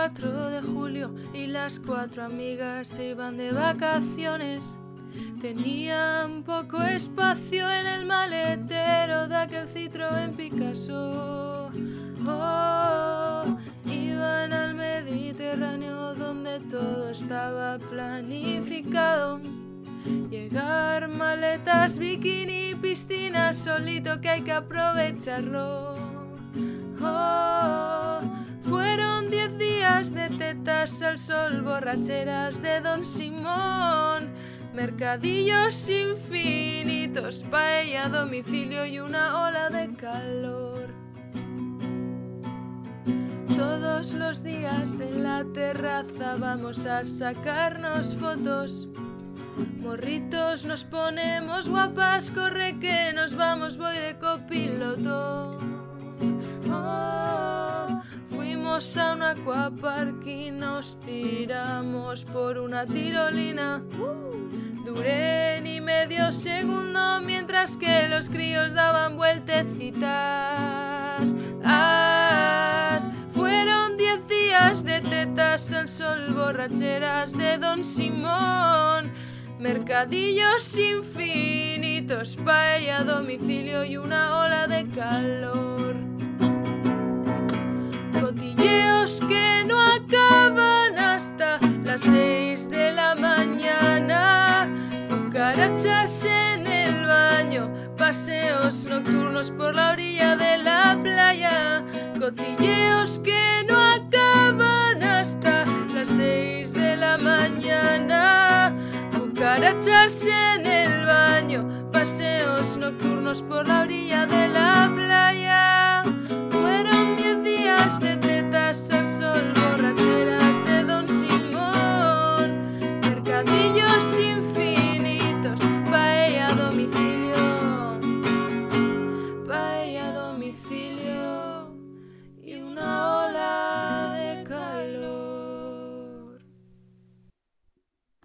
4 de julio y las cuatro amigas se iban de vacaciones. Tenían poco espacio en el maletero de aquel en Picasso. Oh, iban al Mediterráneo donde todo estaba planificado. Llegar, maletas, bikini, piscina, solito que hay que aprovecharlo. Oh, al sol, borracheras de Don Simón, mercadillos infinitos, paella domicilio y una ola de calor. Todos los días en la terraza vamos a sacarnos fotos. Morritos nos ponemos guapas, corre que nos vamos, voy de copiloto. Oh, fuimos a aquapark y nos tiramos por una tirolina. Duré ni medio segundo mientras que los críos daban vueltecitas. fueron diez días de tetas al sol, borracheras de Don Simón. Mercadillos infinitos, paella a domicilio y una ola de calor. cachas en el baño, paseos nocturnos por la orilla de la playa, cotilleos que no acaban hasta las seis de la mañana, cucarachas en el baño, paseos nocturnos por la orilla de la playa. Fueron diez días de tetas al sol, borracheras de Don Simón, mercadillos sin